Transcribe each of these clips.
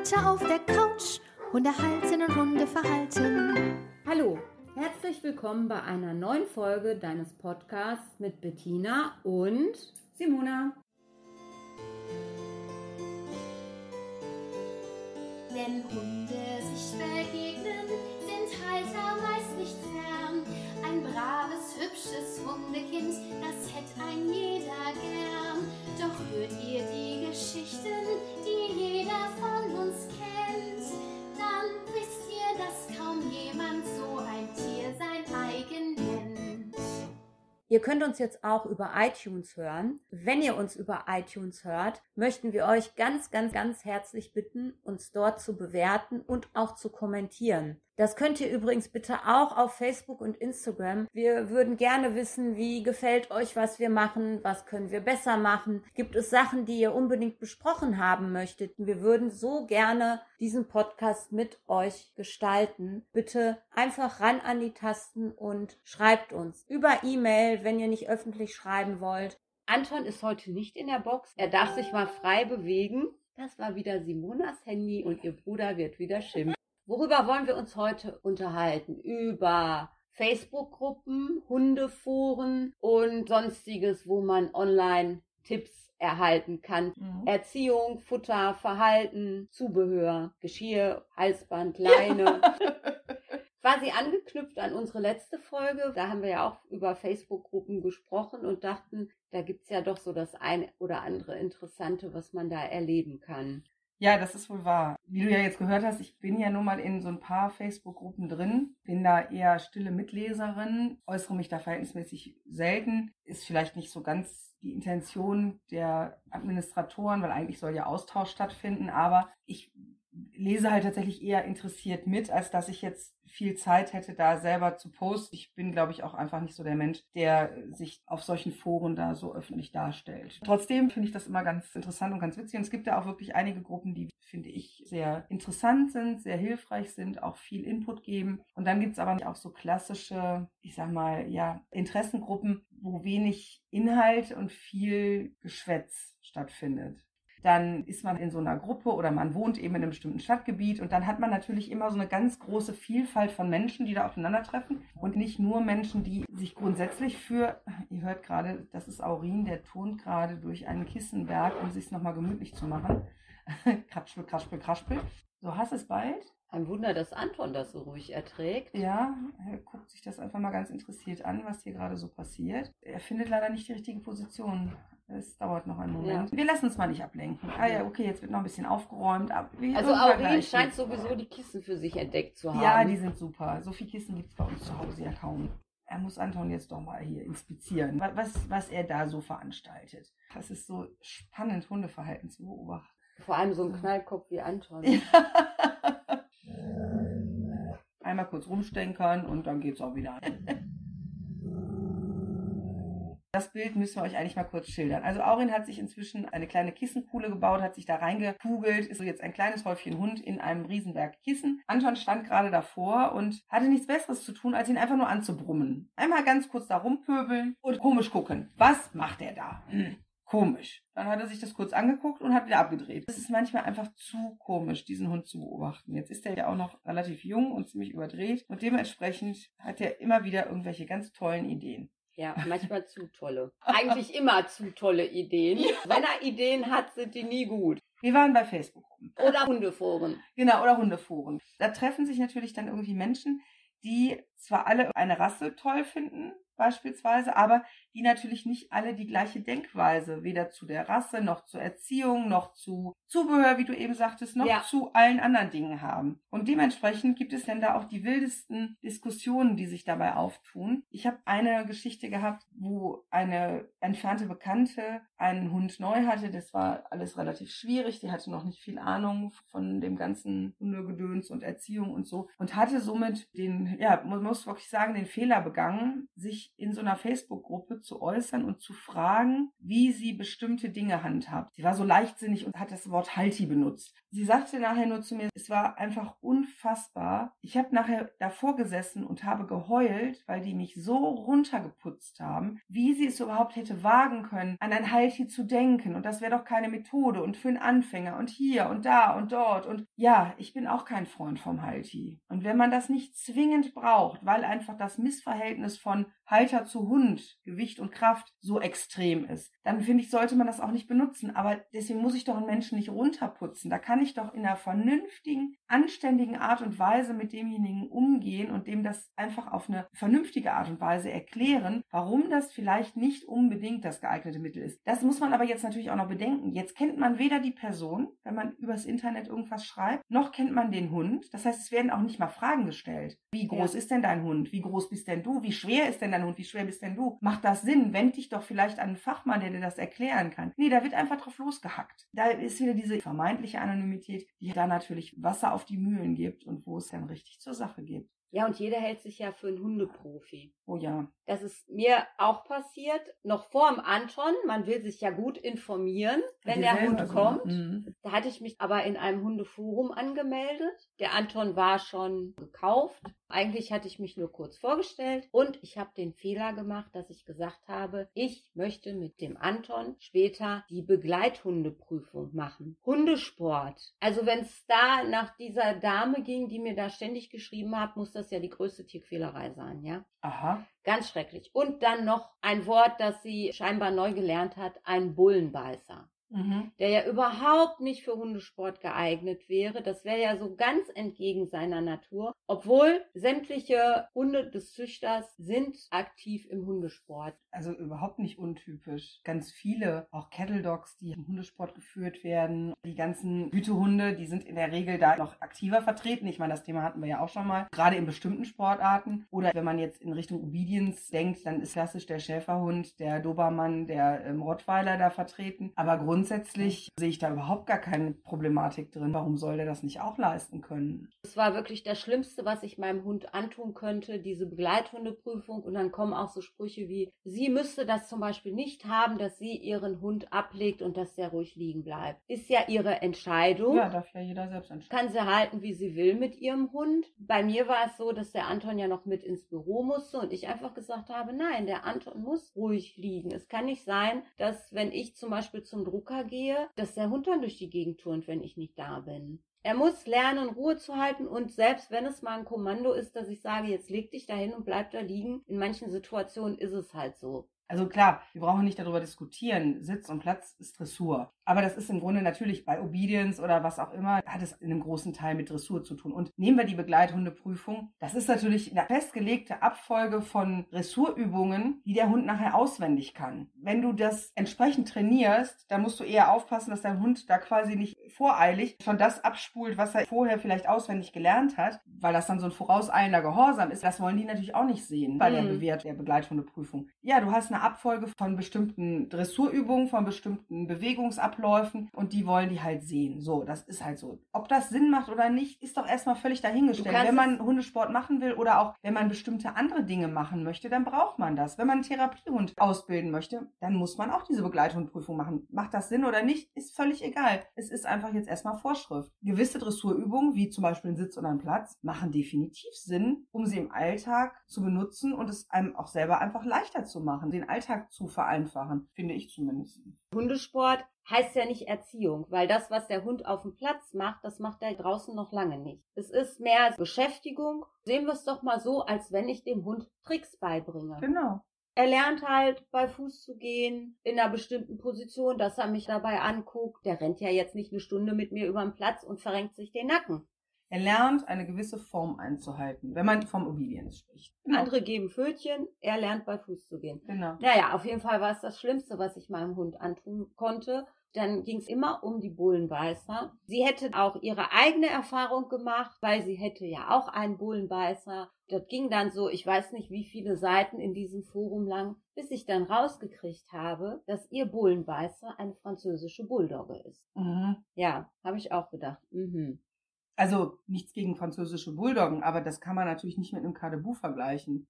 Heute auf der Couch, Hunde halten und Hunde verhalten. Hallo, herzlich willkommen bei einer neuen Folge deines Podcasts mit Bettina und Simona. Wenn Hunde sich begegnen, meist nicht fern. Ein braves, hübsches Hundekind, das hätte ein jeder gern. Doch hört ihr die Geschichten, die jeder von uns kennt, dann wisst ihr, dass kaum jemand so ein Tier sein eigen nennt. Ihr könnt uns jetzt auch über iTunes hören. Wenn ihr uns über iTunes hört, möchten wir euch ganz, ganz, ganz herzlich bitten, uns dort zu bewerten und auch zu kommentieren. Das könnt ihr übrigens bitte auch auf Facebook und Instagram. Wir würden gerne wissen, wie gefällt euch, was wir machen, was können wir besser machen. Gibt es Sachen, die ihr unbedingt besprochen haben möchtet? Wir würden so gerne diesen Podcast mit euch gestalten. Bitte einfach ran an die Tasten und schreibt uns über E-Mail, wenn ihr nicht öffentlich schreiben wollt. Anton ist heute nicht in der Box. Er darf sich mal frei bewegen. Das war wieder Simonas Handy und ihr Bruder wird wieder schimpfen. Worüber wollen wir uns heute unterhalten? Über Facebook-Gruppen, Hundeforen und sonstiges, wo man online Tipps erhalten kann. Mhm. Erziehung, Futter, Verhalten, Zubehör, Geschirr, Halsband, Leine. Quasi angeknüpft an unsere letzte Folge, da haben wir ja auch über Facebook-Gruppen gesprochen und dachten, da gibt's ja doch so das eine oder andere Interessante, was man da erleben kann. Ja, das ist wohl wahr. Wie du ja jetzt gehört hast, ich bin ja nun mal in so ein paar Facebook-Gruppen drin, bin da eher stille Mitleserin, äußere mich da verhältnismäßig selten, ist vielleicht nicht so ganz die Intention der Administratoren, weil eigentlich soll ja Austausch stattfinden, aber ich lese halt tatsächlich eher interessiert mit, als dass ich jetzt viel Zeit hätte, da selber zu posten. Ich bin, glaube ich, auch einfach nicht so der Mensch, der sich auf solchen Foren da so öffentlich darstellt. Trotzdem finde ich das immer ganz interessant und ganz witzig. Und es gibt ja auch wirklich einige Gruppen, die, finde ich, sehr interessant sind, sehr hilfreich sind, auch viel Input geben. Und dann gibt es aber auch so klassische, ich sag mal, ja, Interessengruppen, wo wenig Inhalt und viel Geschwätz stattfindet dann ist man in so einer Gruppe oder man wohnt eben in einem bestimmten Stadtgebiet und dann hat man natürlich immer so eine ganz große Vielfalt von Menschen, die da aufeinandertreffen und nicht nur Menschen, die sich grundsätzlich für, ihr hört gerade, das ist Aurin, der turnt gerade durch einen Kissenberg, um sich nochmal gemütlich zu machen. kraspel, kraspel, kraspel. So, hast es bald? Ein Wunder, dass Anton das so ruhig erträgt. Ja, er guckt sich das einfach mal ganz interessiert an, was hier gerade so passiert. Er findet leider nicht die richtige Position. Es dauert noch einen Moment. Ja. Wir lassen uns mal nicht ablenken. Ah ja, okay, jetzt wird noch ein bisschen aufgeräumt. Also gleich. scheint sowieso die Kissen für sich entdeckt zu haben. Ja, die sind super. So viele Kissen gibt es bei uns zu Hause ja kaum. Er muss Anton jetzt doch mal hier inspizieren, wa- was, was er da so veranstaltet. Das ist so spannend, Hundeverhalten zu beobachten. Vor allem so ein Knallkopf wie Anton. Einmal kurz rumstenkern und dann geht's auch wieder. Das Bild müssen wir euch eigentlich mal kurz schildern. Also Aurin hat sich inzwischen eine kleine Kissenkuhle gebaut, hat sich da reingekugelt, ist so jetzt ein kleines Häufchen Hund in einem Riesenberg Kissen. Anton stand gerade davor und hatte nichts Besseres zu tun, als ihn einfach nur anzubrummen. Einmal ganz kurz da rumpöbeln und komisch gucken. Was macht er da? Hm. Komisch. Dann hat er sich das kurz angeguckt und hat wieder abgedreht. Es ist manchmal einfach zu komisch, diesen Hund zu beobachten. Jetzt ist er ja auch noch relativ jung und ziemlich überdreht und dementsprechend hat er immer wieder irgendwelche ganz tollen Ideen. Ja, manchmal zu tolle. Eigentlich immer zu tolle Ideen. Wenn er Ideen hat, sind die nie gut. Wir waren bei Facebook. Oder Hundeforen. Genau, oder Hundeforen. Da treffen sich natürlich dann irgendwie Menschen, die zwar alle eine Rasse toll finden, beispielsweise, aber die natürlich nicht alle die gleiche Denkweise, weder zu der Rasse, noch zur Erziehung, noch zu Zubehör, wie du eben sagtest, noch Ja. zu allen anderen Dingen haben. Und dementsprechend gibt es dann da auch die wildesten Diskussionen, die sich dabei auftun. Ich habe eine Geschichte gehabt, wo eine entfernte Bekannte einen Hund neu hatte. Das war alles relativ schwierig. Die hatte noch nicht viel Ahnung von dem ganzen Hundegedöns und Erziehung und so und hatte somit den, ja, man muss wirklich sagen, den Fehler begangen, sich sich in so einer Facebook-Gruppe zu äußern und zu fragen, wie sie bestimmte Dinge handhabt. Sie war so leichtsinnig und hat das Wort Halti benutzt. Sie sagte nachher nur zu mir, es war einfach unfassbar. Ich habe nachher davor gesessen und habe geheult, weil die mich so runtergeputzt haben, wie sie es überhaupt hätte wagen können, an ein Halti zu denken. Und das wäre doch keine Methode und für einen Anfänger und hier und da und dort. Und ja, ich bin auch kein Freund vom Halti. Und wenn man das nicht zwingend braucht, weil einfach das Missverhältnis von Halter zu Hund, Gewicht und Kraft so extrem ist, dann finde ich, sollte man das auch nicht benutzen. Aber deswegen muss ich doch einen Menschen nicht runterputzen. Da kann ich doch in einer vernünftigen, anständigen Art und Weise mit demjenigen umgehen und dem das einfach auf eine vernünftige Art und Weise erklären, warum das vielleicht nicht unbedingt das geeignete Mittel ist. Das muss man aber jetzt natürlich auch noch bedenken. Jetzt kennt man weder die Person, wenn man übers Internet irgendwas schreibt, noch kennt man den Hund. Das heißt, es werden auch nicht mal Fragen gestellt. Wie groß ja. ist denn dein Hund? Wie groß bist denn du? Wie schwer ist denn dein Hund? Wie schwer bist denn du? Macht das Sinn? Wend dich doch vielleicht an einen Fachmann, der dir das erklären kann. Nee, da wird einfach drauf losgehackt. Da ist wieder diese vermeintliche Anonymität, die da natürlich Wasser auf die Mühlen gibt und wo es dann richtig zur Sache geht. Ja, und jeder hält sich ja für einen Hundeprofi. Oh ja. Das ist mir auch passiert, noch vor dem Anton. Man will sich ja gut informieren, wenn der Hund so. kommt. Mhm. Da hatte ich mich aber in einem Hundeforum angemeldet. Der Anton war schon gekauft. Eigentlich hatte ich mich nur kurz vorgestellt und ich habe den Fehler gemacht, dass ich gesagt habe, ich möchte mit dem Anton später die Begleithundeprüfung machen. Hundesport. Also wenn es da nach dieser Dame ging, die mir da ständig geschrieben hat, muss das ja die größte Tierquälerei sein, ja? Aha. Ganz schrecklich. Und dann noch ein Wort, das sie scheinbar neu gelernt hat, ein Bullenbeißer mhm. der ja überhaupt nicht für Hundesport geeignet wäre. Das wäre ja so ganz entgegen seiner Natur, obwohl sämtliche Hunde des Züchters sind aktiv im Hundesport. Also überhaupt nicht untypisch. Ganz viele, auch Kettle Dogs, die im Hundesport geführt werden, die ganzen Hütehunde, die sind in der Regel da noch aktiver vertreten. Ich meine, das Thema hatten wir ja auch schon mal, gerade in bestimmten Sportarten. Oder wenn man jetzt in Richtung Obedience denkt, dann ist klassisch der Schäferhund, der Dobermann, der ähm, Rottweiler da vertreten. Aber grundsätzlich grundsätzlich sehe ich da überhaupt gar keine Problematik drin. Warum soll der das nicht auch leisten können? Es war wirklich das Schlimmste, was ich meinem Hund antun könnte, diese Begleithundeprüfung. Und dann kommen auch so Sprüche wie, sie müsste das zum Beispiel nicht haben, dass sie ihren Hund ablegt und dass der ruhig liegen bleibt. Ist ja ihre Entscheidung. Ja, darf ja jeder selbst entscheiden. Kann sie halten, wie sie will mit ihrem Hund. Bei mir war es so, dass der Anton ja noch mit ins Büro musste und ich einfach gesagt habe, nein, der Anton muss ruhig liegen. Es kann nicht sein, dass wenn ich zum Beispiel zum Druck Drucker gehe, dass der Hund dann durch die Gegend turnt, wenn ich nicht da bin. Er muss lernen, Ruhe zu halten und selbst wenn es mal ein Kommando ist, dass ich sage, jetzt leg dich dahin und bleib da liegen, in manchen Situationen ist es halt so. Also klar, wir brauchen nicht darüber diskutieren. Sitz und Platz ist Dressur. Aber das ist im Grunde natürlich bei Obedience oder was auch immer, hat es in einem großen Teil mit Dressur zu tun. Und nehmen wir die Begleithundeprüfung. Das ist natürlich eine festgelegte Abfolge von Dressurübungen, die der Hund nachher auswendig kann. Wenn du das entsprechend trainierst, dann musst du eher aufpassen, dass dein Hund da quasi nicht voreilig schon das abspult, was er vorher vielleicht auswendig gelernt hat, weil das dann so ein vorauseilender Gehorsam ist. Das wollen die natürlich auch nicht sehen bei der mhm. Bewährt der Begleithundeprüfung. Ja, du hast eine Abfolge von bestimmten Dressurübungen, von bestimmten Bewegungsabläufen und die wollen die halt sehen. So, das ist halt so. Ob das Sinn macht oder nicht, ist doch erstmal völlig dahingestellt. Wenn man Hundesport machen will oder auch wenn man bestimmte andere Dinge machen möchte, dann braucht man das. Wenn man einen Therapiehund ausbilden möchte, dann muss man auch diese Begleithundprüfung machen. Macht das Sinn oder nicht, ist völlig egal. Es ist einfach jetzt erstmal Vorschrift. Gewisse Dressurübungen, wie zum Beispiel ein Sitz oder ein Platz, machen definitiv Sinn, um sie im Alltag zu benutzen und es einem auch selber einfach leichter zu machen, den Alltag zu vereinfachen, finde ich zumindest. Hundesport heißt ja nicht Erziehung, weil das, was der Hund auf dem Platz macht, das macht er draußen noch lange nicht. Es ist mehr Beschäftigung. Sehen wir es doch mal so, als wenn ich dem Hund Tricks beibringe. Genau. Er lernt halt bei Fuß zu gehen in einer bestimmten Position, dass er mich dabei anguckt. Der rennt ja jetzt nicht eine Stunde mit mir über den Platz und verrenkt sich den Nacken. Er lernt, eine gewisse Form einzuhalten, wenn man vom Obedience spricht. Genau. Andere geben Pfötchen, er lernt bei Fuß zu gehen. Genau. Naja, auf jeden Fall war es das Schlimmste, was ich meinem Hund antun konnte. Dann ging es immer um die Bullenbeißer. Sie hätte auch ihre eigene Erfahrung gemacht, weil sie hätte ja auch einen Bullenbeißer. Das ging dann so, ich weiß nicht wie viele Seiten in diesem Forum lang, bis ich dann rausgekriegt habe, dass ihr Bullenbeißer eine französische Bulldogge ist. Mhm. Ja, habe ich auch gedacht. Mhm. Also nichts gegen französische Bulldoggen, aber das kann man natürlich nicht mit einem Kadebou vergleichen.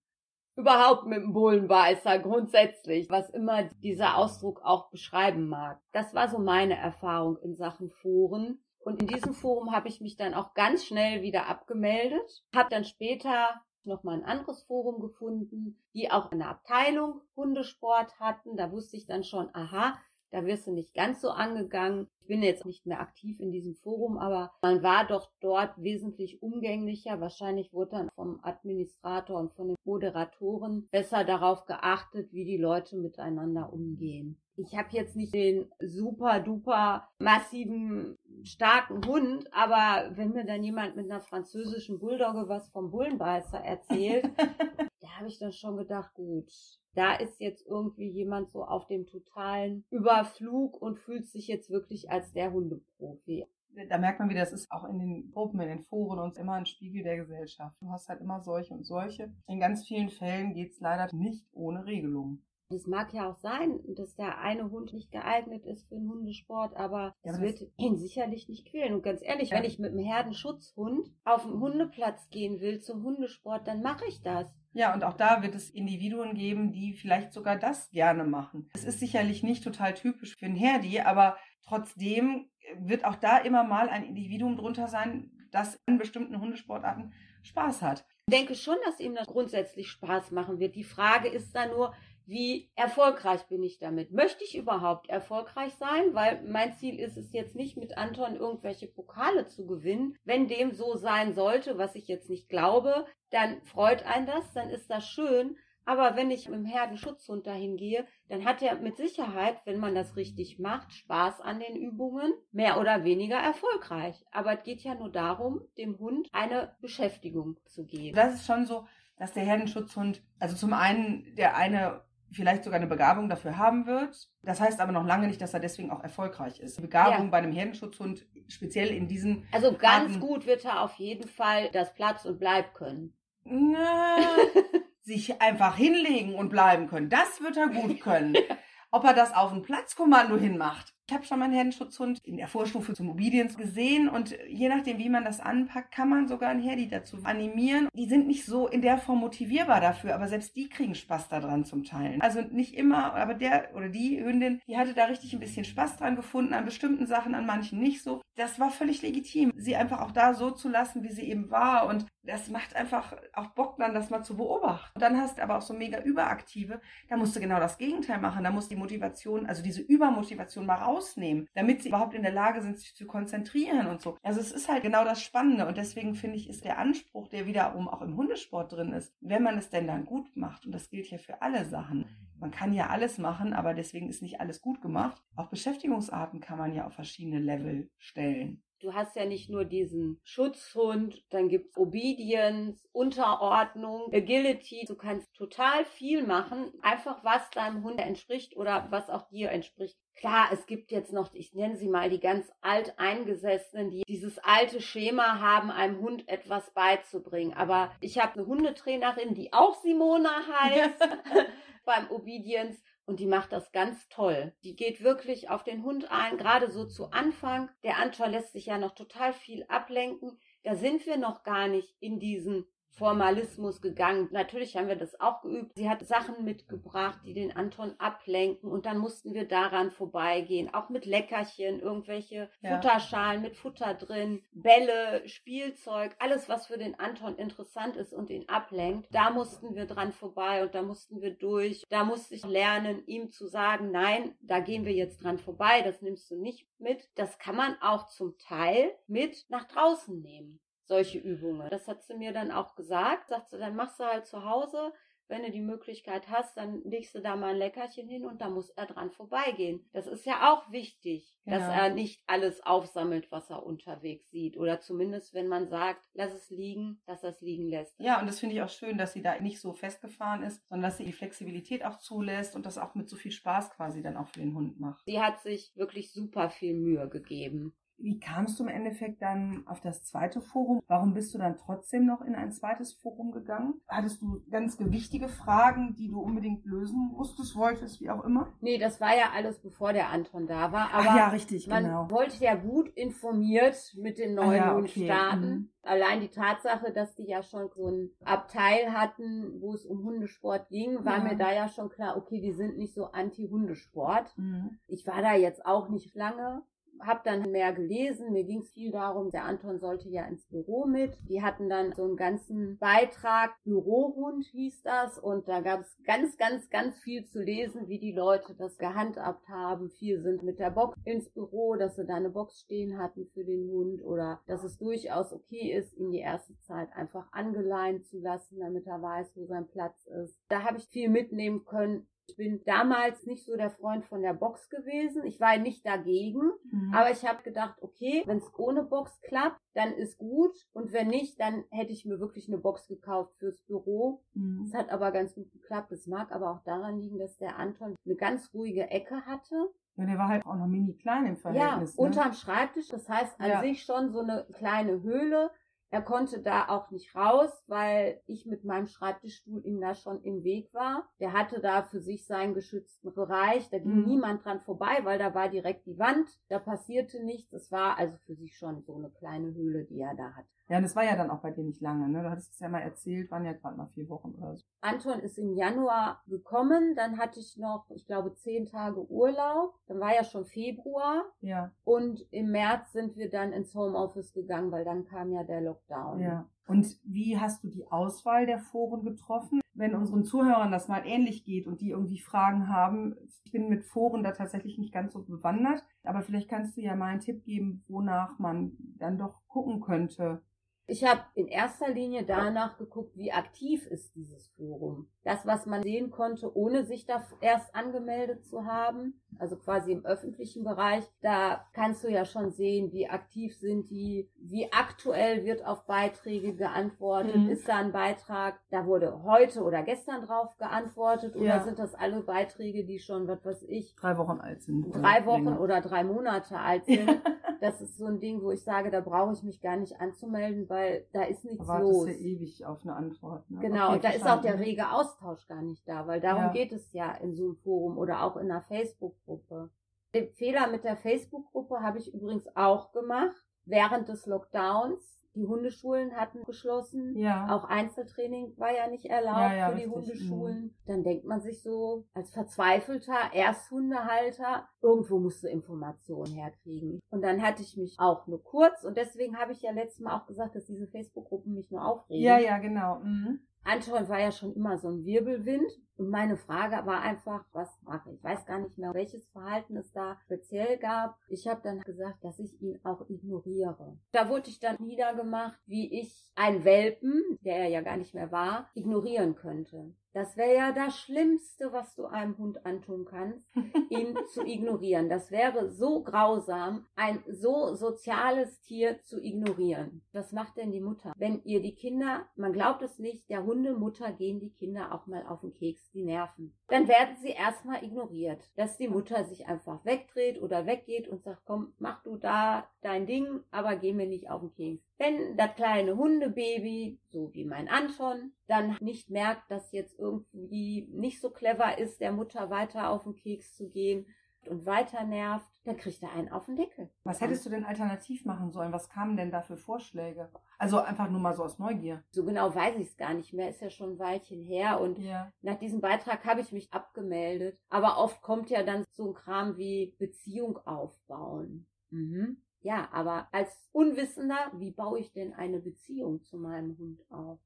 überhaupt mit dem Bullenbeißer grundsätzlich, was immer dieser Ausdruck auch beschreiben mag. Das war so meine Erfahrung in Sachen Foren. Und in diesem Forum habe ich mich dann auch ganz schnell wieder abgemeldet, habe dann später noch mal ein anderes Forum gefunden, die auch eine Abteilung Hundesport hatten. Da wusste ich dann schon, aha, da wirst du nicht ganz so angegangen. Ich bin jetzt nicht mehr aktiv in diesem Forum, aber man war doch dort wesentlich umgänglicher. Wahrscheinlich wurde dann vom Administrator und von den Moderatoren besser darauf geachtet, wie die Leute miteinander umgehen. Ich habe jetzt nicht den super duper massiven starken Hund, aber wenn mir dann jemand mit einer französischen Bulldogge was vom Bullenbeißer erzählt, da habe ich dann schon gedacht, gut, da ist jetzt irgendwie jemand so auf dem totalen Überflug und fühlt sich jetzt wirklich als der Hundeprofi. Da merkt man wieder, das ist auch in den Gruppen, in den Foren und immer ein Spiegel der Gesellschaft. Du hast halt immer solche und solche. In ganz vielen Fällen geht es leider nicht ohne Regelung. Es mag ja auch sein, dass der eine Hund nicht geeignet ist für einen Hundesport, aber Ja, es wird ihn sicherlich nicht quälen. Und ganz ehrlich, Ja. wenn ich mit einem Herdenschutzhund auf den Hundeplatz gehen will zum Hundesport, dann mache ich das. Ja, und auch da wird es Individuen geben, die vielleicht sogar das gerne machen. Es ist sicherlich nicht total typisch für einen Herdi, aber trotzdem wird auch da immer mal ein Individuum drunter sein, das an bestimmten Hundesportarten Spaß hat. Ich denke schon, dass ihm das grundsätzlich Spaß machen wird. Die Frage ist dann nur, wie erfolgreich bin ich damit? Möchte ich überhaupt erfolgreich sein? Weil mein Ziel ist es jetzt nicht, mit Anton irgendwelche Pokale zu gewinnen. Wenn dem so sein sollte, was ich jetzt nicht glaube, dann freut einen das, dann ist das schön. Aber wenn ich mit dem Herdenschutzhund dahin gehe, dann hat er mit Sicherheit, wenn man das richtig macht, Spaß an den Übungen, mehr oder weniger erfolgreich. Aber es geht ja nur darum, dem Hund eine Beschäftigung zu geben. Das ist schon so, dass der Herdenschutzhund, also zum einen der eine vielleicht sogar eine Begabung dafür haben wird. Das heißt aber noch lange nicht, dass er deswegen auch erfolgreich ist. Begabung Ja. bei einem Herdenschutzhund, speziell in diesen Also ganz Arten- gut wird er auf jeden Fall das Platz und Bleib können. Na, sich einfach hinlegen und bleiben können. Das wird er gut können. Ob er das auf ein Platzkommando hinmacht. Ich habe schon meinen Herdenschutzhund in der Vorstufe zum Obedience gesehen und je nachdem, wie man das anpackt, kann man sogar einen Herdi dazu animieren. Die sind nicht so in der Form motivierbar dafür, aber selbst die kriegen Spaß daran zum Teilen. Also nicht immer, aber der oder die Hündin, die hatte da richtig ein bisschen Spaß dran gefunden, an bestimmten Sachen, an manchen nicht so. Das war völlig legitim, sie einfach auch da so zu lassen, wie sie eben war und das macht einfach auch Bock dann, das mal zu beobachten. Und dann hast du aber auch so mega überaktive, da musst du genau das Gegenteil machen. Da musst du die Motivation, also diese Übermotivation mal rausnehmen, damit sie überhaupt in der Lage sind, sich zu konzentrieren und so. Also es ist halt genau das Spannende und deswegen finde ich, ist der Anspruch, der wiederum auch im Hundesport drin ist, wenn man es denn dann gut macht, und das gilt ja für alle Sachen. Man kann ja alles machen, aber deswegen ist nicht alles gut gemacht. Auch Beschäftigungsarten kann man ja auf verschiedene Level stellen. Du hast ja nicht nur diesen Schutzhund, dann gibt's Obedience, Unterordnung, Agility. Du kannst total viel machen, einfach was deinem Hund entspricht oder was auch dir entspricht. Klar, es gibt jetzt noch, ich nenne sie mal die ganz alt eingesessenen, die dieses alte Schema haben, einem Hund etwas beizubringen. Aber ich habe eine Hundetrainerin, die auch Simona heißt, beim Obedience. Und die macht das ganz toll. Die geht wirklich auf den Hund ein, gerade so zu Anfang. Der Anton lässt sich ja noch total viel ablenken. Da sind wir noch gar nicht in diesen Formalismus gegangen. Natürlich haben wir das auch geübt. Sie hat Sachen mitgebracht, die den Anton ablenken und dann mussten wir daran vorbeigehen. Auch mit Leckerchen, irgendwelche Ja. Futterschalen mit Futter drin, Bälle, Spielzeug, alles, was für den Anton interessant ist und ihn ablenkt. Da mussten wir dran vorbei und da mussten wir durch. Da musste ich lernen, ihm zu sagen, nein, da gehen wir jetzt dran vorbei, das nimmst du nicht mit. Das kann man auch zum Teil mit nach draußen nehmen solche Übungen. Das hat sie mir dann auch gesagt. Sagt sie, dann machst du halt zu Hause, wenn du die Möglichkeit hast, dann legst du da mal ein Leckerchen hin und da muss er dran vorbeigehen. Das ist ja auch wichtig, dass Genau. er nicht alles aufsammelt, was er unterwegs sieht. Oder zumindest, wenn man sagt, lass es liegen, dass er es liegen lässt. Ja, und das finde ich auch schön, dass sie da nicht so festgefahren ist, sondern dass sie die Flexibilität auch zulässt und das auch mit so viel Spaß quasi dann auch für den Hund macht. Sie hat sich wirklich super viel Mühe gegeben. Wie kamst du im Endeffekt dann auf das zweite Forum? Warum bist du dann trotzdem noch in ein zweites Forum gegangen? Hattest du ganz gewichtige Fragen, die du unbedingt lösen musstest, wolltest, wie auch immer? Nee, das war ja alles bevor der Anton da war. Aber Ach ja, richtig, man genau. wollte ja gut informiert mit den neuen Ah ja, okay, starten. mhm. Allein die Tatsache, dass die ja schon so ein Abteil hatten, wo es um Hundesport ging, war Ja. mir da ja schon klar, okay, die sind nicht so anti-Hundesport. Mhm. Ich war da jetzt auch nicht lange, habe dann mehr gelesen. Mir ging es viel darum, der Anton sollte ja ins Büro mit. Die hatten dann so einen ganzen Beitrag, Bürohund hieß das. Und da gab es ganz, ganz, ganz viel zu lesen, wie die Leute das gehandhabt haben. Viel sind mit der Box ins Büro, dass sie da eine Box stehen hatten für den Hund oder dass es durchaus okay ist, ihn die erste Zeit einfach angeleint zu lassen, damit er weiß, wo sein Platz ist. Da habe ich viel mitnehmen können. Ich bin damals nicht so der Freund von der Box gewesen. Ich war nicht dagegen, Mhm. aber ich habe gedacht, okay, wenn es ohne Box klappt, dann ist gut. Und wenn nicht, dann hätte ich mir wirklich eine Box gekauft fürs Büro. Mhm. Es hat aber ganz gut geklappt. Es mag aber auch daran liegen, dass der Anton eine ganz ruhige Ecke hatte. Ja, der war halt auch noch mini klein im Ja, Verhältnis. ne? unterm Schreibtisch. Das heißt an Ja. sich schon so eine kleine Höhle. Er konnte da auch nicht raus, weil ich mit meinem Schreibtischstuhl ihm da schon im Weg war. Der hatte da für sich seinen geschützten Bereich. Da ging Mhm. niemand dran vorbei, weil da war direkt die Wand. Da passierte nichts. Es war also für sich schon so eine kleine Höhle, die er da hat. Ja, und das war ja dann auch bei dir nicht lange, ne? Du hattest es ja mal erzählt, waren ja gerade mal vier Wochen oder so. Anton ist im Januar gekommen. Dann hatte ich noch, ich glaube, zehn Tage Urlaub. Dann war ja schon Februar. Ja, Und im März sind wir dann ins Homeoffice gegangen, weil dann kam ja der Lockdown. Ja. Und wie hast du die Auswahl der Foren getroffen? Wenn unseren Zuhörern das mal ähnlich geht und die irgendwie Fragen haben, ich bin mit Foren da tatsächlich nicht ganz so bewandert, aber vielleicht kannst du ja mal einen Tipp geben, wonach man dann doch gucken könnte. Ich habe in erster Linie danach geguckt, wie aktiv ist dieses Forum. Das, was man sehen konnte, ohne sich da erst angemeldet zu haben, also quasi im öffentlichen Bereich, da kannst du ja schon sehen, wie aktiv sind die, wie aktuell wird auf Beiträge geantwortet. Mhm. Ist da ein Beitrag, da wurde heute oder gestern drauf geantwortet oder Ja. sind das alle Beiträge, die schon, was weiß ich, Drei Wochen alt sind. drei Wochen länger. oder drei Monate alt sind. Das ist so ein Ding, wo ich sage, da brauche ich mich gar nicht anzumelden, weil da ist nichts wartest los. du ewig auf eine Antwort. Ne? Genau, Okay, und da ist auch der rege Austausch gar nicht da, weil darum Ja. geht es ja in so einem Forum oder auch in einer Facebook-Gruppe. Den Fehler mit der Facebook-Gruppe habe ich übrigens auch gemacht während des Lockdowns. Die Hundeschulen hatten geschlossen. Ja. Auch Einzeltraining war ja nicht erlaubt Ja, ja, für die richtig, Hundeschulen. Dann denkt man sich so, als verzweifelter Ersthundehalter, irgendwo musst du Informationen herkriegen. Und dann hatte ich mich auch nur kurz und deswegen habe ich ja letztes Mal auch gesagt, dass diese Facebook-Gruppen mich nur aufregen. ja, ja, genau. Mhm. Anton war ja schon immer so ein Wirbelwind und meine Frage war einfach, was mache ich? Ich weiß gar nicht mehr, welches Verhalten es da speziell gab. Ich habe dann gesagt, dass ich ihn auch ignoriere. Da wurde ich dann niedergemacht, wie ich einen Welpen, der er ja gar nicht mehr war, ignorieren könnte. Das wäre ja das Schlimmste, was du einem Hund antun kannst, ihn zu ignorieren. Das wäre so grausam, ein so soziales Tier zu ignorieren. Was macht denn die Mutter? Wenn ihr die Kinder, man glaubt es nicht, der Hundemutter gehen die Kinder auch mal auf den Keks, die nerven. Dann werden sie erstmal ignoriert, dass die Mutter sich einfach wegdreht oder weggeht und sagt, komm, mach du da dein Ding, aber geh mir nicht auf den Keks. Wenn das kleine Hundebaby, so wie mein Anton, dann nicht merkt, dass jetzt irgendwie nicht so clever ist, der Mutter weiter auf den Keks zu gehen und weiter nervt, dann kriegt er einen auf den Deckel. Was hättest du denn alternativ machen sollen? Was kamen denn da für Vorschläge? Also einfach nur mal so aus Neugier. So genau weiß ich es gar nicht mehr, ist ja schon ein Weilchen her und Ja. nach diesem Beitrag habe ich mich abgemeldet. Aber oft kommt ja dann so ein Kram wie Beziehung aufbauen. Mhm. Ja, aber als Unwissender, wie baue ich denn eine Beziehung zu meinem Hund auf?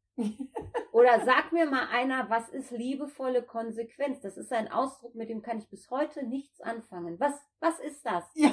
Oder sag mir mal einer, was ist liebevolle Konsequenz? Das ist ein Ausdruck, mit dem kann ich bis heute nichts anfangen. Was, was ist das? Ja.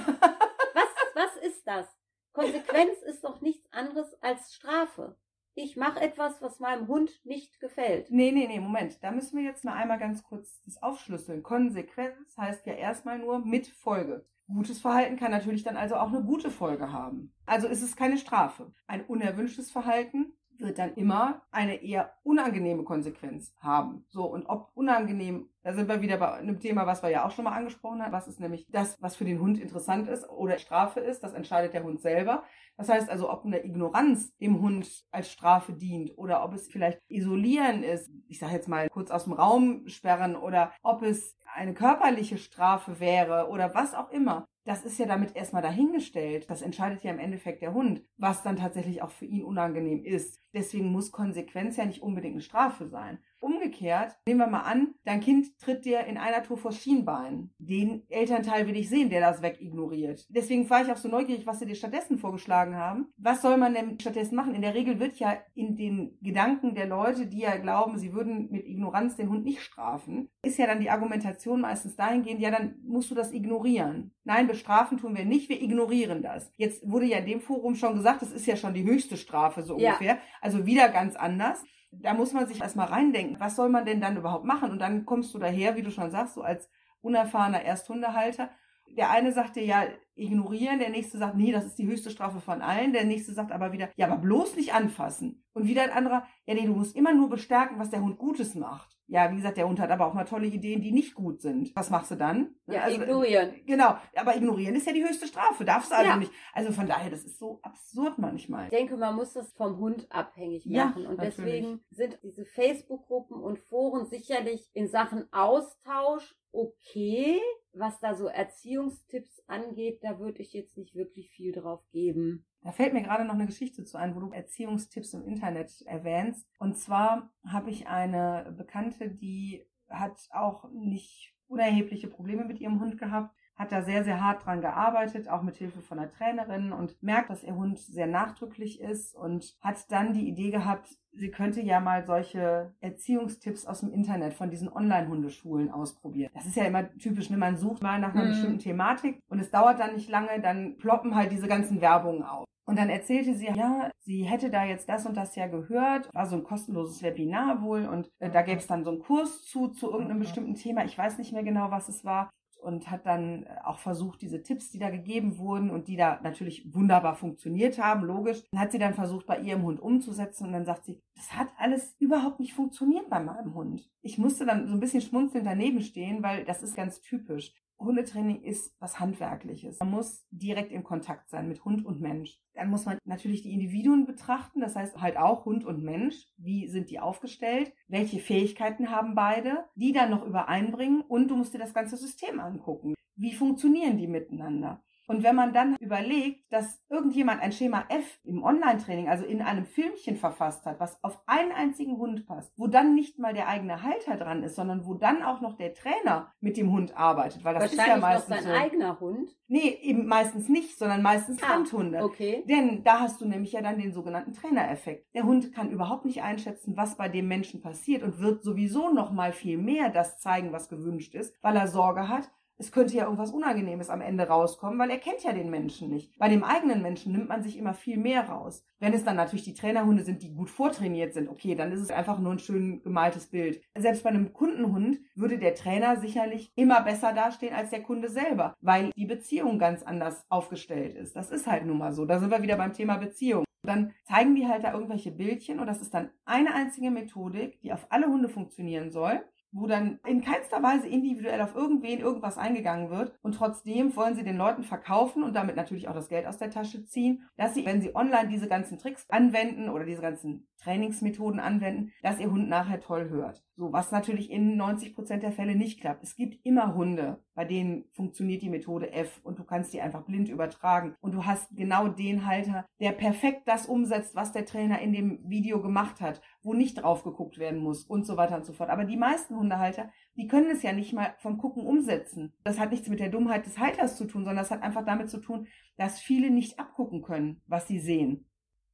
Was, was ist das? Konsequenz ist doch nichts anderes als Strafe. Ich mache etwas, was meinem Hund nicht gefällt. Nee, nee, nee, Moment. Da müssen wir jetzt mal einmal ganz kurz das aufschlüsseln. Konsequenz heißt ja erstmal nur mit Folge. Gutes Verhalten kann natürlich dann also auch eine gute Folge haben. Also ist es keine Strafe. Ein unerwünschtes Verhalten wird dann immer eine eher unangenehme Konsequenz haben. So, und ob unangenehm, da sind wir wieder bei einem Thema, was wir ja auch schon mal angesprochen haben, was ist nämlich das, was für den Hund interessant ist oder Strafe ist, das entscheidet der Hund selber. Das heißt also, ob eine Ignoranz dem Hund als Strafe dient oder ob es vielleicht isolieren ist, ich sage jetzt mal kurz aus dem Raum sperren oder ob es eine körperliche Strafe wäre oder was auch immer das ist ja damit erstmal dahingestellt. Das entscheidet ja im Endeffekt der Hund, was dann tatsächlich auch für ihn unangenehm ist. Deswegen muss Konsequenz ja nicht unbedingt eine Strafe sein. Umgekehrt, nehmen wir mal an, dein Kind tritt dir in einer Tour vor Schienbein. Den Elternteil will ich sehen, der das wegignoriert. Deswegen war ich auch so neugierig, was sie dir stattdessen vorgeschlagen haben. Was soll man denn stattdessen machen? In der Regel wird ja in den Gedanken der Leute, die ja glauben, sie würden mit Ignoranz den Hund nicht strafen, ist ja dann die Argumentation meistens dahingehend, ja, dann musst du das ignorieren. Nein, bestrafen tun wir nicht, wir ignorieren das. Jetzt wurde ja in dem Forum schon gesagt, das ist ja schon die höchste Strafe so ungefähr. Ja. Also wieder ganz anders da muss man sich erstmal reindenken, was soll man denn dann überhaupt machen? Und dann kommst du daher, wie du schon sagst, so als unerfahrener Ersthundehalter. Der eine sagt dir ja, ignorieren, der nächste sagt, nee, das ist die höchste Strafe von allen, der nächste sagt aber wieder, ja, aber bloß nicht anfassen. Und wieder ein anderer, ja, nee, du musst immer nur bestärken, was der Hund Gutes macht. Ja, wie gesagt, der Hund hat aber auch mal tolle Ideen, die nicht gut sind. Was machst du dann? Ja, also, ignorieren. Genau, aber ignorieren ist ja die höchste Strafe, darfst du also ja. nicht. Also von daher, das ist so absurd manchmal. Ich denke, man muss das vom Hund abhängig machen. Ja, und natürlich. deswegen sind diese Facebook-Gruppen und Foren sicherlich in Sachen Austausch okay. Was da so Erziehungstipps angeht, da würde ich jetzt nicht wirklich viel drauf geben. Da fällt mir gerade noch eine Geschichte zu ein, wo du Erziehungstipps im Internet erwähnst. Und zwar habe ich eine Bekannte, die hat auch nicht unerhebliche Probleme mit ihrem Hund gehabt, hat da sehr, sehr hart dran gearbeitet, auch mit Hilfe von der Trainerin und merkt, dass ihr Hund sehr nachdrücklich ist und hat dann die Idee gehabt, sie könnte ja mal solche Erziehungstipps aus dem Internet von diesen Online-Hundeschulen ausprobieren. Das ist ja immer typisch, ne? man sucht mal nach einer mhm. bestimmten Thematik und es dauert dann nicht lange, dann ploppen halt diese ganzen Werbungen auf. Und dann erzählte sie, ja, sie hätte da jetzt das und das ja gehört, war so ein kostenloses Webinar wohl und äh, da gäbe es dann so einen Kurs zu, zu irgendeinem bestimmten Thema. Ich weiß nicht mehr genau, was es war und hat dann auch versucht, diese Tipps, die da gegeben wurden und die da natürlich wunderbar funktioniert haben, logisch, hat sie dann versucht, bei ihrem Hund umzusetzen und dann sagt sie, das hat alles überhaupt nicht funktioniert bei meinem Hund. Ich musste dann so ein bisschen schmunzelnd daneben stehen, weil das ist ganz typisch. Hundetraining ist was Handwerkliches. Man muss direkt im Kontakt sein mit Hund und Mensch. Dann muss man natürlich die Individuen betrachten, das heißt halt auch Hund und Mensch. Wie sind die aufgestellt? Welche Fähigkeiten haben beide? Die dann noch übereinbringen und du musst dir das ganze System angucken. Wie funktionieren die miteinander? Und wenn man dann überlegt, dass irgendjemand ein Schema F im Online-Training, also in einem Filmchen verfasst hat, was auf einen einzigen Hund passt, wo dann nicht mal der eigene Halter dran ist, sondern wo dann auch noch der Trainer mit dem Hund arbeitet, weil das ist ja meistens noch sein so. eigener Hund? Nee, eben meistens nicht, sondern meistens ah, Handhunde. Okay. Denn da hast du nämlich ja dann den sogenannten Trainereffekt. Der Hund kann überhaupt nicht einschätzen, was bei dem Menschen passiert und wird sowieso noch mal viel mehr das zeigen, was gewünscht ist, weil er Sorge hat, es könnte ja irgendwas Unangenehmes am Ende rauskommen, weil er kennt ja den Menschen nicht. Bei dem eigenen Menschen nimmt man sich immer viel mehr raus. Wenn es dann natürlich die Trainerhunde sind, die gut vortrainiert sind, okay, dann ist es einfach nur ein schön gemaltes Bild. Selbst bei einem Kundenhund würde der Trainer sicherlich immer besser dastehen als der Kunde selber, weil die Beziehung ganz anders aufgestellt ist. Das ist halt nun mal so. Da sind wir wieder beim Thema Beziehung. Dann zeigen die halt da irgendwelche Bildchen und das ist dann eine einzige Methodik, die auf alle Hunde funktionieren soll wo dann in keinster Weise individuell auf irgendwen irgendwas eingegangen wird. Und trotzdem wollen sie den Leuten verkaufen und damit natürlich auch das Geld aus der Tasche ziehen, dass sie, wenn sie online diese ganzen Tricks anwenden oder diese ganzen Trainingsmethoden anwenden, dass ihr Hund nachher toll hört. So, was natürlich in 90 Prozent der Fälle nicht klappt. Es gibt immer Hunde, bei denen funktioniert die Methode F und du kannst die einfach blind übertragen und du hast genau den Halter, der perfekt das umsetzt, was der Trainer in dem Video gemacht hat, wo nicht drauf geguckt werden muss und so weiter und so fort. Aber die meisten Hundehalter, die können es ja nicht mal vom Gucken umsetzen. Das hat nichts mit der Dummheit des Halters zu tun, sondern das hat einfach damit zu tun, dass viele nicht abgucken können, was sie sehen.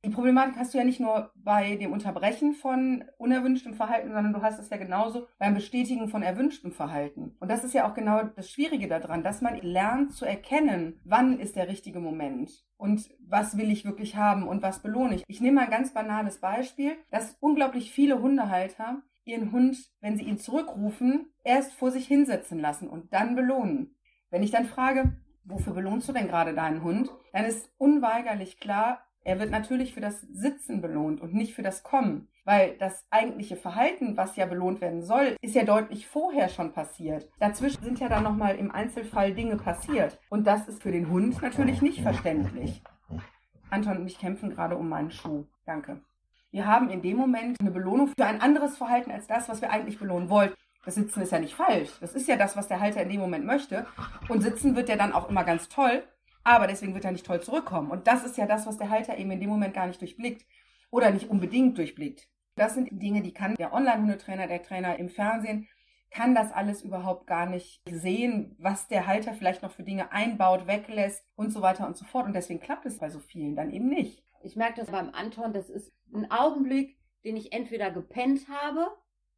Die Problematik hast du ja nicht nur bei dem Unterbrechen von unerwünschtem Verhalten, sondern du hast es ja genauso beim Bestätigen von erwünschtem Verhalten. Und das ist ja auch genau das Schwierige daran, dass man lernt zu erkennen, wann ist der richtige Moment und was will ich wirklich haben und was belohne ich. Ich nehme mal ein ganz banales Beispiel, dass unglaublich viele Hundehalter ihren Hund, wenn sie ihn zurückrufen, erst vor sich hinsetzen lassen und dann belohnen. Wenn ich dann frage, wofür belohnst du denn gerade deinen Hund, dann ist unweigerlich klar, Er wird natürlich für das Sitzen belohnt und nicht für das Kommen, weil das eigentliche Verhalten, was ja belohnt werden soll, ist ja deutlich vorher schon passiert. Dazwischen sind ja dann nochmal im Einzelfall Dinge passiert. Und das ist für den Hund natürlich nicht verständlich. Anton und mich kämpfen gerade um meinen Schuh. Danke. Wir haben in dem Moment eine Belohnung für ein anderes Verhalten als das, was wir eigentlich belohnen wollten. Das Sitzen ist ja nicht falsch. Das ist ja das, was der Halter in dem Moment möchte. Und Sitzen wird ja dann auch immer ganz toll. Aber deswegen wird er nicht toll zurückkommen. Und das ist ja das, was der Halter eben in dem Moment gar nicht durchblickt oder nicht unbedingt durchblickt. Das sind Dinge, die kann der Online-Hundetrainer, der Trainer im Fernsehen, kann das alles überhaupt gar nicht sehen, was der Halter vielleicht noch für Dinge einbaut, weglässt und so weiter und so fort. Und deswegen klappt es bei so vielen dann eben nicht. Ich merke das beim Anton, das ist ein Augenblick, den ich entweder gepennt habe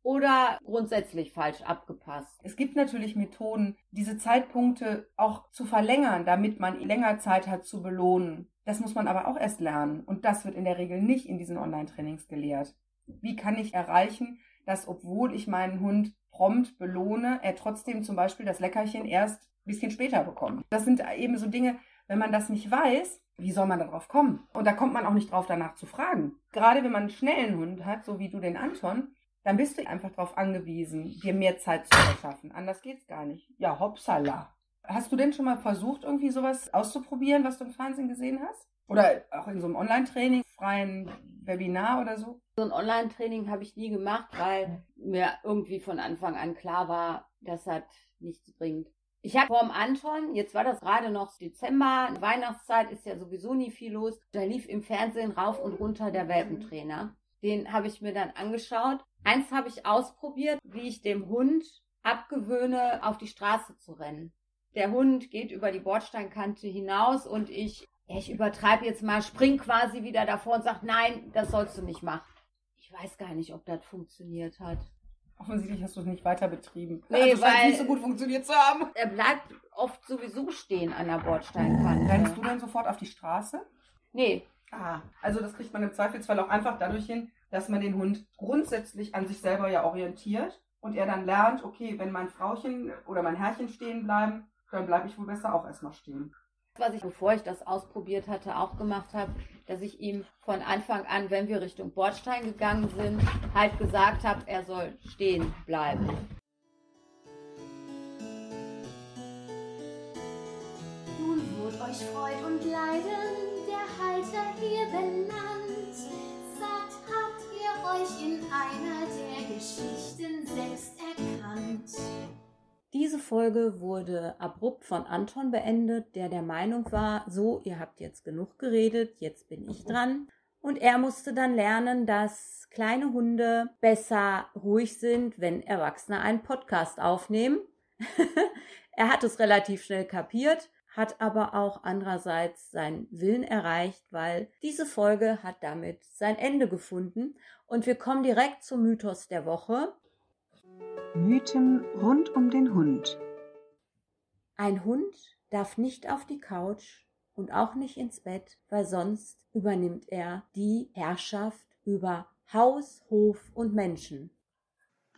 oder grundsätzlich falsch abgepasst. Es gibt natürlich Methoden, diese Zeitpunkte auch zu verlängern, damit man länger Zeit hat zu belohnen. Das muss man aber auch erst lernen und das wird in der Regel nicht in diesen Online-Trainings gelehrt. Wie kann ich erreichen, dass obwohl ich meinen Hund prompt belohne, er trotzdem zum Beispiel das Leckerchen erst ein bisschen später bekommt? Das sind eben so Dinge, wenn man das nicht weiß, wie soll man darauf kommen? Und da kommt man auch nicht drauf, danach zu fragen. Gerade wenn man einen schnellen Hund hat, so wie du den Anton, dann bist du einfach darauf angewiesen, dir mehr Zeit zu verschaffen. Anders geht's gar nicht. Ja, hoppsala. Hast du denn schon mal versucht, irgendwie sowas auszuprobieren, was du im Fernsehen gesehen hast? Oder auch in so einem Online-Training, freien Webinar oder so? So ein Online-Training habe ich nie gemacht, weil mir irgendwie von Anfang an klar war, dass das nichts bringt. Ich habe vorm Anton, jetzt war das gerade noch Dezember, Weihnachtszeit ist ja sowieso nie viel los. Da lief im Fernsehen rauf und runter der Welpentrainer. Den habe ich mir dann angeschaut. Eins habe ich ausprobiert, wie ich dem Hund abgewöhne, auf die Straße zu rennen. Der Hund geht über die Bordsteinkante hinaus und ich, ich übertreibe jetzt mal, spring quasi wieder davor und sage, nein, das sollst du nicht machen. Ich weiß gar nicht, ob das funktioniert hat. Offensichtlich hast du es nicht weiter betrieben. Nee, also weil nicht so gut funktioniert zu haben. Er bleibt oft sowieso stehen an der Bordsteinkante. Rennst du dann sofort auf die Straße? Nee. Ah, also das kriegt man im Zweifelsfall auch einfach dadurch hin, dass man den Hund grundsätzlich an sich selber ja orientiert und er dann lernt, okay, wenn mein Frauchen oder mein Herrchen stehen bleiben, dann bleibe ich wohl besser auch erstmal stehen. Was ich, bevor ich das ausprobiert hatte, auch gemacht habe, dass ich ihm von Anfang an, wenn wir Richtung Bordstein gegangen sind, halt gesagt habe, er soll stehen bleiben. Nun wird euch Freud und Leiden der Halter hier benannt. Sagt, euch in einer der Geschichten selbst erkannt? Diese Folge wurde abrupt von Anton beendet, der der Meinung war, so, ihr habt jetzt genug geredet, jetzt bin ich dran. Und er musste dann lernen, dass kleine Hunde besser ruhig sind, wenn Erwachsene einen Podcast aufnehmen. er hat es relativ schnell kapiert, hat aber auch andererseits seinen Willen erreicht, weil diese Folge hat damit sein Ende gefunden. Und wir kommen direkt zum Mythos der Woche. Mythen rund um den Hund. Ein Hund darf nicht auf die Couch und auch nicht ins Bett, weil sonst übernimmt er die Herrschaft über Haus, Hof und Menschen.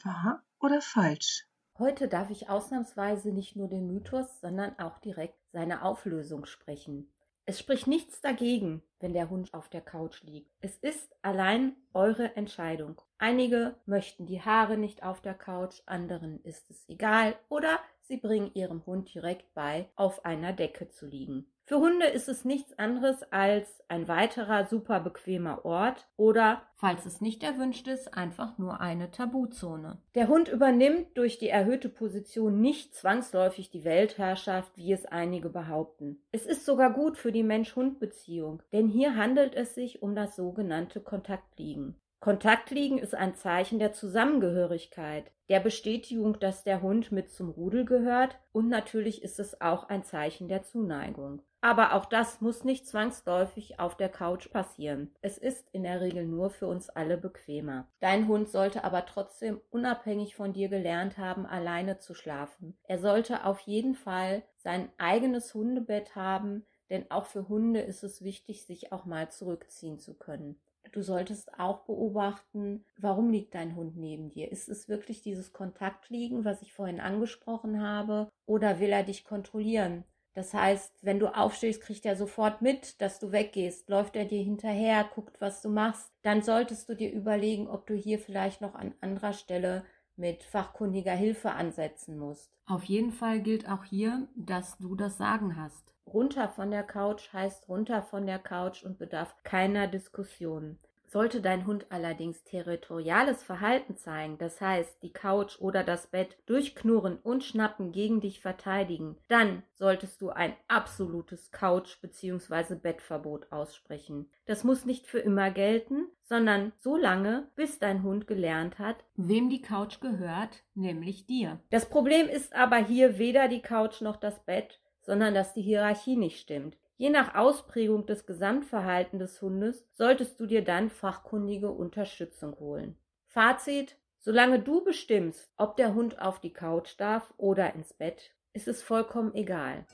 Wahr oder falsch? Heute darf ich ausnahmsweise nicht nur den Mythos, sondern auch direkt seine Auflösung sprechen. Es spricht nichts dagegen, wenn der Hund auf der Couch liegt. Es ist allein eure Entscheidung. Einige möchten die Haare nicht auf der Couch, anderen ist es egal oder sie bringen ihrem Hund direkt bei, auf einer Decke zu liegen. Für Hunde ist es nichts anderes als ein weiterer super bequemer Ort oder, falls es nicht erwünscht ist, einfach nur eine Tabuzone. Der Hund übernimmt durch die erhöhte Position nicht zwangsläufig die Weltherrschaft, wie es einige behaupten. Es ist sogar gut für die Mensch-Hund-Beziehung, denn hier handelt es sich um das sogenannte Kontaktliegen. Kontaktliegen ist ein Zeichen der Zusammengehörigkeit, der Bestätigung, dass der Hund mit zum Rudel gehört und natürlich ist es auch ein Zeichen der Zuneigung. Aber auch das muss nicht zwangsläufig auf der Couch passieren. Es ist in der Regel nur für uns alle bequemer. Dein Hund sollte aber trotzdem unabhängig von dir gelernt haben, alleine zu schlafen. Er sollte auf jeden Fall sein eigenes Hundebett haben, denn auch für Hunde ist es wichtig, sich auch mal zurückziehen zu können. Du solltest auch beobachten, warum liegt dein Hund neben dir? Ist es wirklich dieses Kontaktliegen, was ich vorhin angesprochen habe, oder will er dich kontrollieren? Das heißt, wenn du aufstehst, kriegt er sofort mit, dass du weggehst, läuft er dir hinterher, guckt, was du machst. Dann solltest du dir überlegen, ob du hier vielleicht noch an anderer Stelle mit fachkundiger Hilfe ansetzen musst. Auf jeden Fall gilt auch hier, dass du das Sagen hast. Runter von der Couch heißt runter von der Couch und bedarf keiner Diskussion. Sollte dein Hund allerdings territoriales Verhalten zeigen, das heißt die Couch oder das Bett durchknurren und schnappen gegen dich verteidigen, dann solltest du ein absolutes Couch- bzw. Bettverbot aussprechen. Das muss nicht für immer gelten, sondern so lange, bis dein Hund gelernt hat, wem die Couch gehört, nämlich dir. Das Problem ist aber hier weder die Couch noch das Bett, sondern dass die Hierarchie nicht stimmt. Je nach Ausprägung des Gesamtverhaltens des Hundes solltest du dir dann fachkundige Unterstützung holen. Fazit: Solange du bestimmst, ob der Hund auf die Couch darf oder ins Bett, ist es vollkommen egal.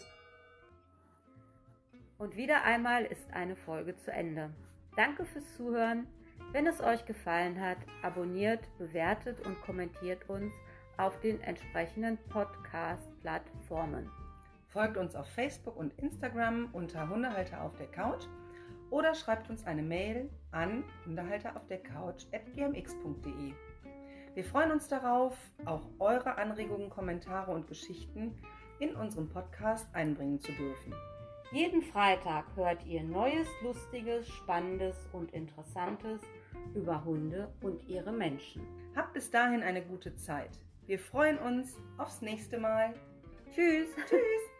Und wieder einmal ist eine Folge zu Ende. Danke fürs Zuhören. Wenn es euch gefallen hat, abonniert, bewertet und kommentiert uns auf den entsprechenden Podcast-Plattformen. Folgt uns auf Facebook und Instagram unter Hundehalter auf der Couch oder schreibt uns eine Mail an hundehalteraufdercouch.gmx.de. Wir freuen uns darauf, auch eure Anregungen, Kommentare und Geschichten in unserem Podcast einbringen zu dürfen. Jeden Freitag hört ihr Neues, Lustiges, Spannendes und Interessantes über Hunde und ihre Menschen. Habt bis dahin eine gute Zeit. Wir freuen uns aufs nächste Mal. Tschüss. Tschüss.